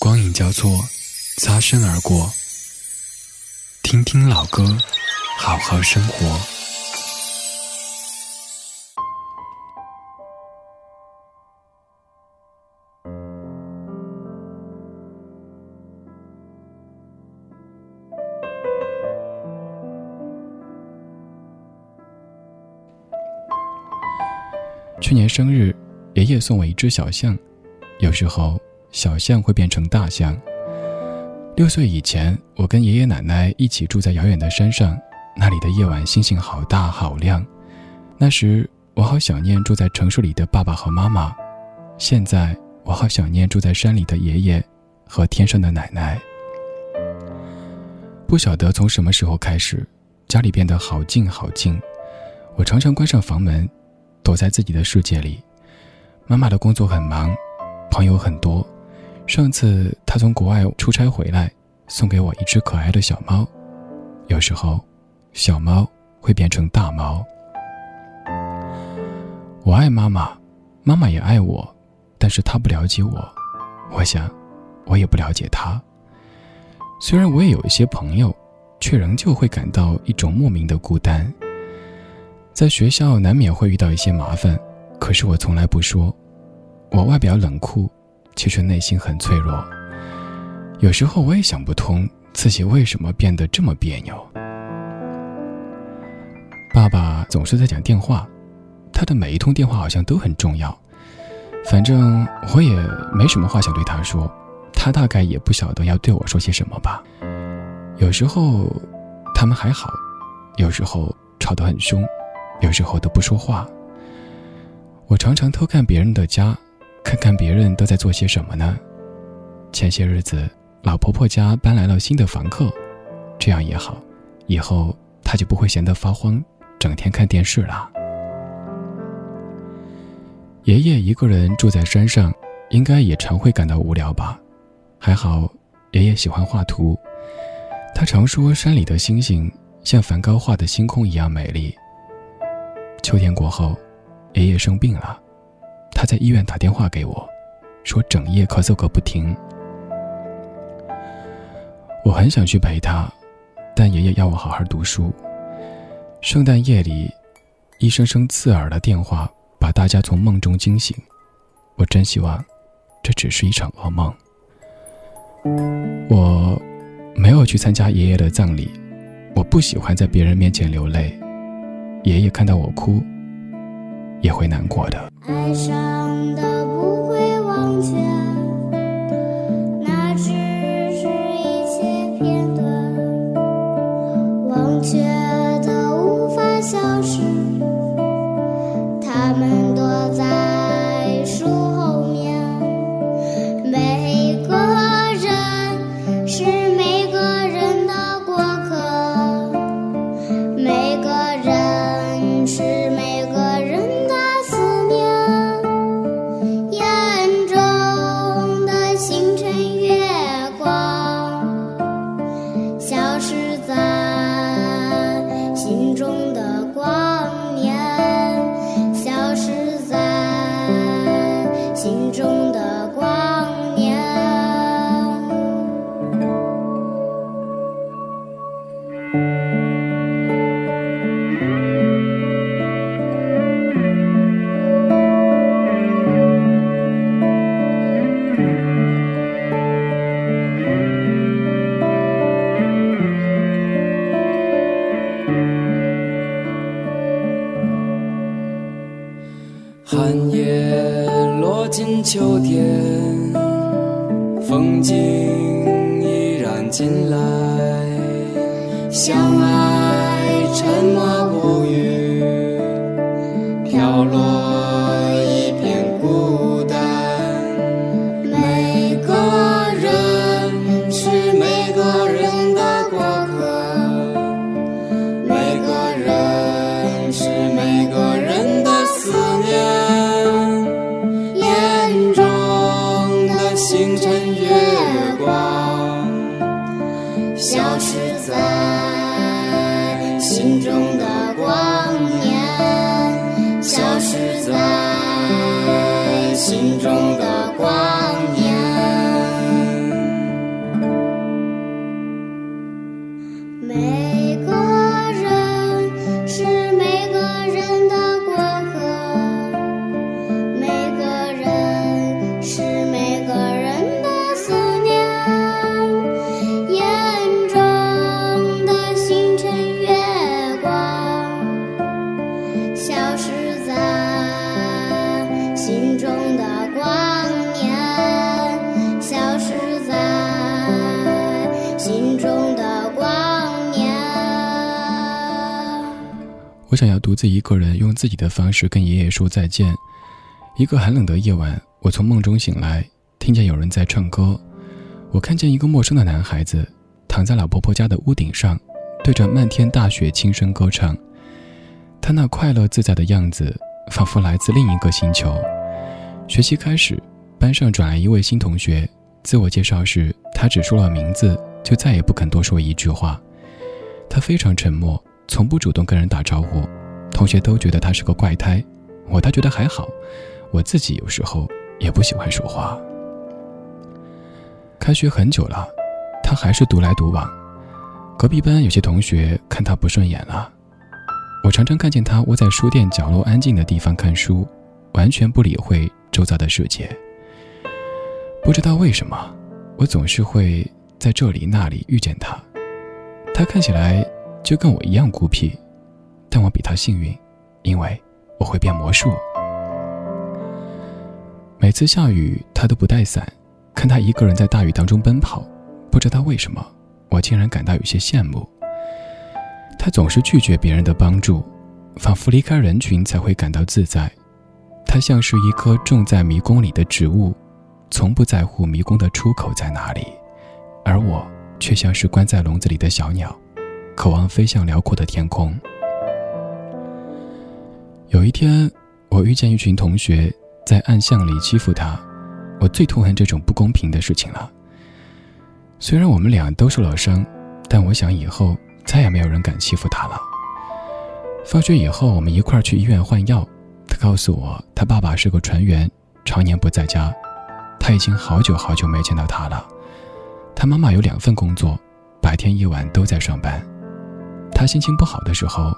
光影交错，擦身而过。听听老歌，好好生活。去年生日，爷爷送我一只小象。有时候，小象会变成大象。六岁以前，我跟爷爷奶奶一起住在遥远的山上，那里的夜晚星星好大好亮。那时，我好想念住在城市里的爸爸和妈妈。现在，我好想念住在山里的爷爷和天上的奶奶。不晓得从什么时候开始，家里变得好静好静。我常常关上房门。躲在自己的世界里，妈妈的工作很忙，朋友很多。上次他从国外出差回来，送给我一只可爱的小猫。有时候，小猫会变成大猫。我爱妈妈，妈妈也爱我，但是她不了解我，我想，我也不了解她。虽然我也有一些朋友，却仍旧会感到一种莫名的孤单。在学校难免会遇到一些麻烦，可是我从来不说。我外表冷酷，其实内心很脆弱。有时候我也想不通自己为什么变得这么别扭。爸爸总是在讲电话，他的每一通电话好像都很重要。反正我也没什么话想对他说，他大概也不晓得要对我说些什么吧。有时候他们还好，有时候吵得很凶。有时候都不说话。我常常偷看别人的家，看看别人都在做些什么呢？前些日子，老婆婆家搬来了新的房客，这样也好，以后她就不会闲得发慌，整天看电视了。爷爷一个人住在山上，应该也常会感到无聊吧？还好，爷爷喜欢画图，他常说山里的星星像梵高画的星空一样美丽。秋天过后，爷爷生病了，他在医院打电话给我，说整夜咳嗽个不停。我很想去陪他，但爷爷要我好好读书。圣诞夜里，一声声刺耳的电话把大家从梦中惊醒。我真希望，这只是一场噩梦。我没有去参加爷爷的葬礼，我不喜欢在别人面前流泪。爷爷看到我哭，也会难过的。爱上的不会忘却，那只是一切片段，忘却的无法消失，寒叶落进秋天，风景依然进来。相爱沉默想要独自一个人用自己的方式跟爷爷说再见。一个寒冷的夜晚，我从梦中醒来，听见有人在唱歌。我看见一个陌生的男孩子躺在老婆婆家的屋顶上，对着漫天大雪轻声歌唱。他那快乐自在的样子，仿佛来自另一个星球。学习开始，班上转来一位新同学，自我介绍时，他只说了名字，就再也不肯多说一句话。他非常沉默，从不主动跟人打招呼，同学都觉得他是个怪胎，我倒觉得还好。我自己有时候也不喜欢说话。开学很久了，他还是独来独往。隔壁班有些同学看他不顺眼了。我常常看见他窝在书店角落安静的地方看书，完全不理会周遭的世界。不知道为什么，我总是会在这里那里遇见他。他看起来就跟我一样孤僻，但我比他幸运，因为我会变魔术。每次下雨，他都不带伞，看他一个人在大雨当中奔跑，不知道为什么，我竟然感到有些羡慕。他总是拒绝别人的帮助，仿佛离开人群才会感到自在。他像是一棵种在迷宫里的植物，从不在乎迷宫的出口在哪里，而我。却像是关在笼子里的小鸟，渴望飞向辽阔的天空。有一天，我遇见一群同学在暗巷里欺负他，我最痛恨这种不公平的事情了。虽然我们俩都受了伤，但我想以后再也没有人敢欺负他了。放学以后，我们一块儿去医院换药。他告诉我，他爸爸是个船员，常年不在家，他已经好久好久没见到他了。他妈妈有两份工作，白天夜晚都在上班。他心情不好的时候，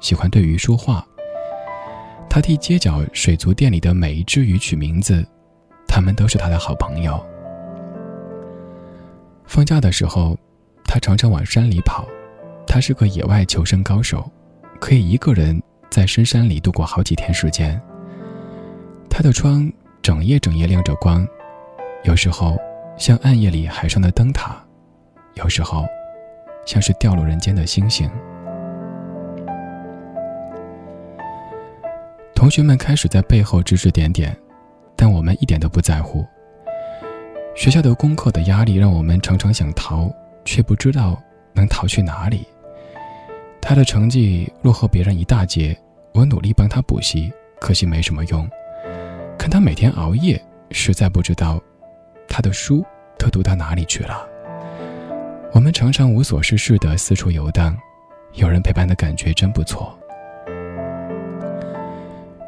喜欢对鱼说话。他替街角水族店里的每一只鱼取名字，他们都是他的好朋友。放假的时候，他常常往山里跑。他是个野外求生高手，可以一个人在深山里度过好几天时间。他的窗整夜整夜亮着光，有时候。像暗夜里海上的灯塔，有时候像是掉落人间的星星。同学们开始在背后指指点点，但我们一点都不在乎。学校的功课的压力让我们常常想逃，却不知道能逃去哪里。他的成绩落后别人一大截，我努力帮他补习，可惜没什么用。看他每天熬夜，实在不知道。他的书都读到哪里去了？我们常常无所事事的四处游荡，有人陪伴的感觉真不错。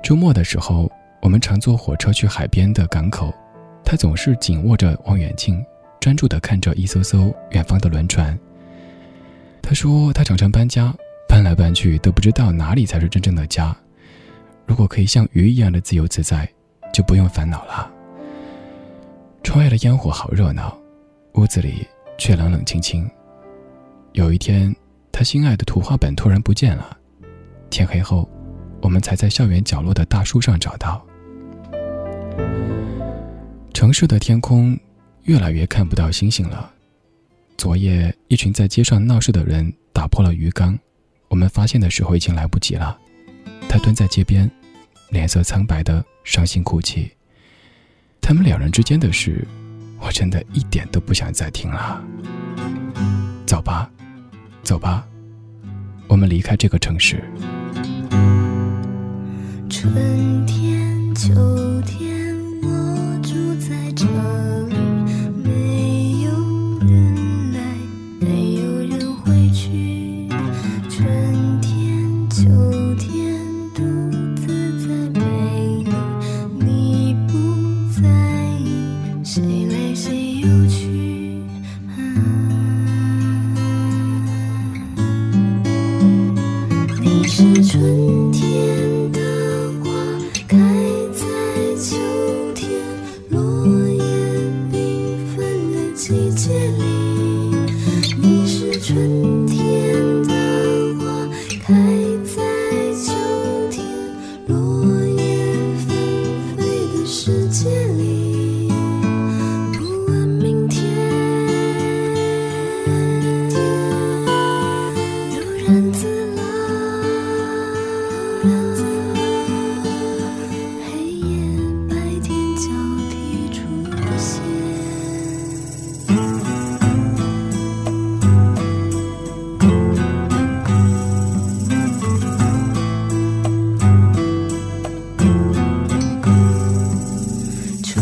周末的时候，我们常坐火车去海边的港口，他总是紧握着望远镜，专注的看着一艘艘远方的轮船。他说他常常搬家，搬来搬去都不知道哪里才是真正的家。如果可以像鱼一样的自由自在，就不用烦恼了。窗外的烟火好热闹，屋子里却冷冷清清。有一天，他心爱的图画本突然不见了。天黑后，我们才在校园角落的大树上找到。城市的天空越来越看不到星星了。昨夜，一群在街上闹事的人打破了鱼缸，我们发现的时候已经来不及了。他蹲在街边，脸色苍白的伤心哭泣。他们两人之间的事，我真的一点都不想再听了。走吧，走吧，我们离开这个城市。春天，秋天，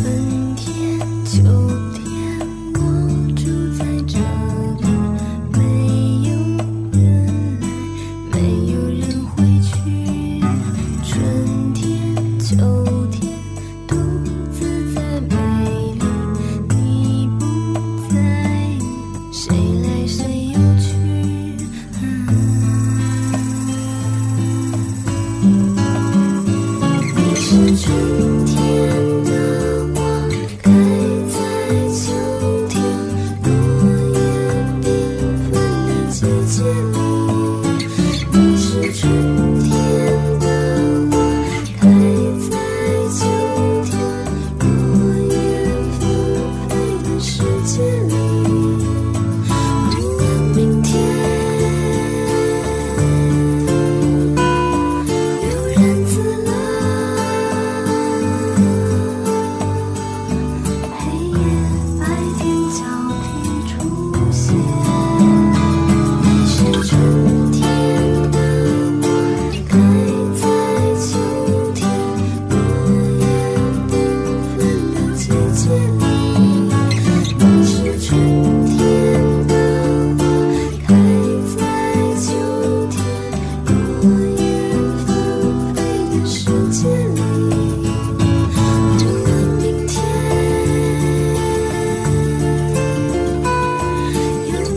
thing.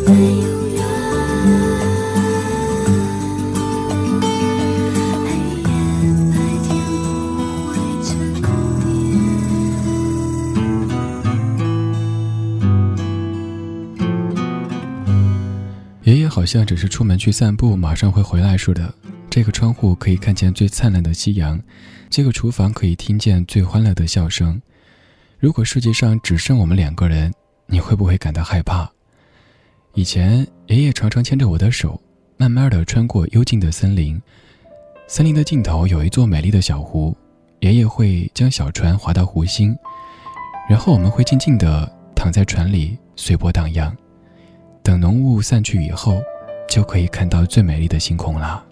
爷爷好像只是出门去散步，马上会回来似的。这个窗户可以看见最灿烂的夕阳，这个厨房可以听见最欢乐的笑声。如果世界上只剩我们两个人，你会不会感到害怕？以前爷爷常常牵着我的手，慢慢的穿过幽静的森林。森林的尽头有一座美丽的小湖，爷爷会将小船划到湖心，然后我们会静静的躺在船里随波荡漾。等浓雾散去以后，就可以看到最美丽的星空了。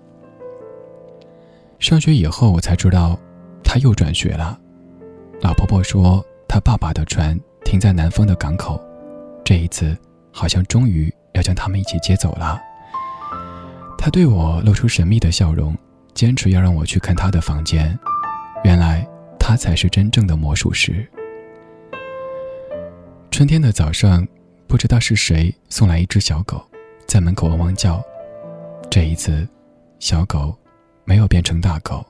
上学以后，我才知道，他又转学了。老婆婆说，他爸爸的船停在南方的港口，这一次好像终于要将他们一起接走了。他对我露出神秘的笑容，坚持要让我去看他的房间。原来他才是真正的魔术师。春天的早上，不知道是谁送来一只小狗，在门口汪汪叫。这一次，小狗没有变成大狗。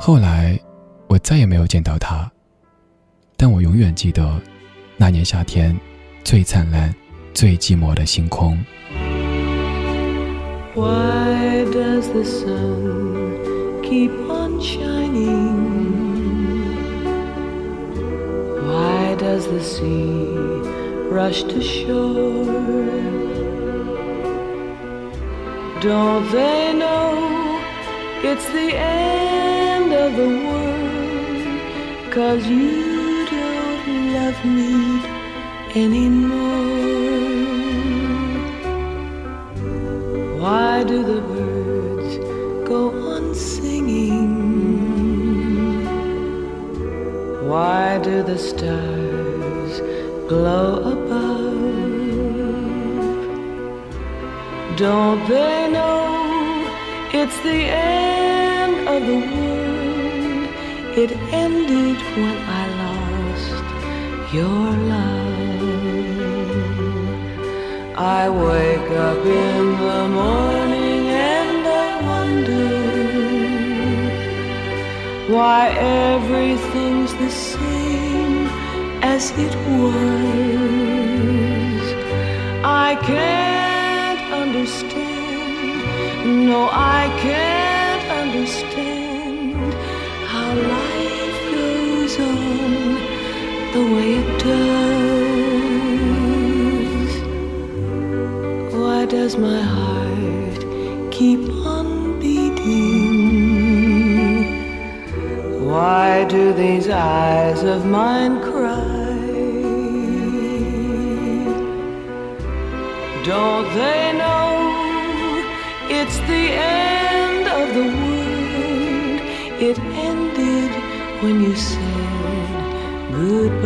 后来，我再也没有见到它，但我永远记得那年夏天最灿烂、最寂寞的星空。 Why does the sun keep on shining? Why does the sea rush to shore? Don't they know it's the end of the world? Cause you don't love me anymore. Why do the birds go on singing? Why do the stars glow above? Don't they know it's the end of the world? It ended when I lost your love. I wake up in the morning and I wonder why everything's the same as it was. I can't understand, no, I can't understand how life goes on the way it does. Does my heart keep on beating? Why do these eyes of mine cry? Don't they know it's the end of the world? It ended when you said goodbye.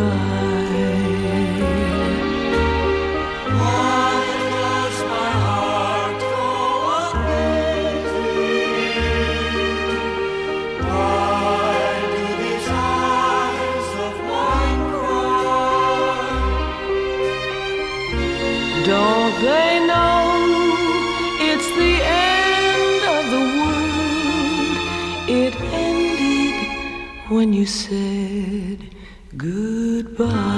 When you said goodbye.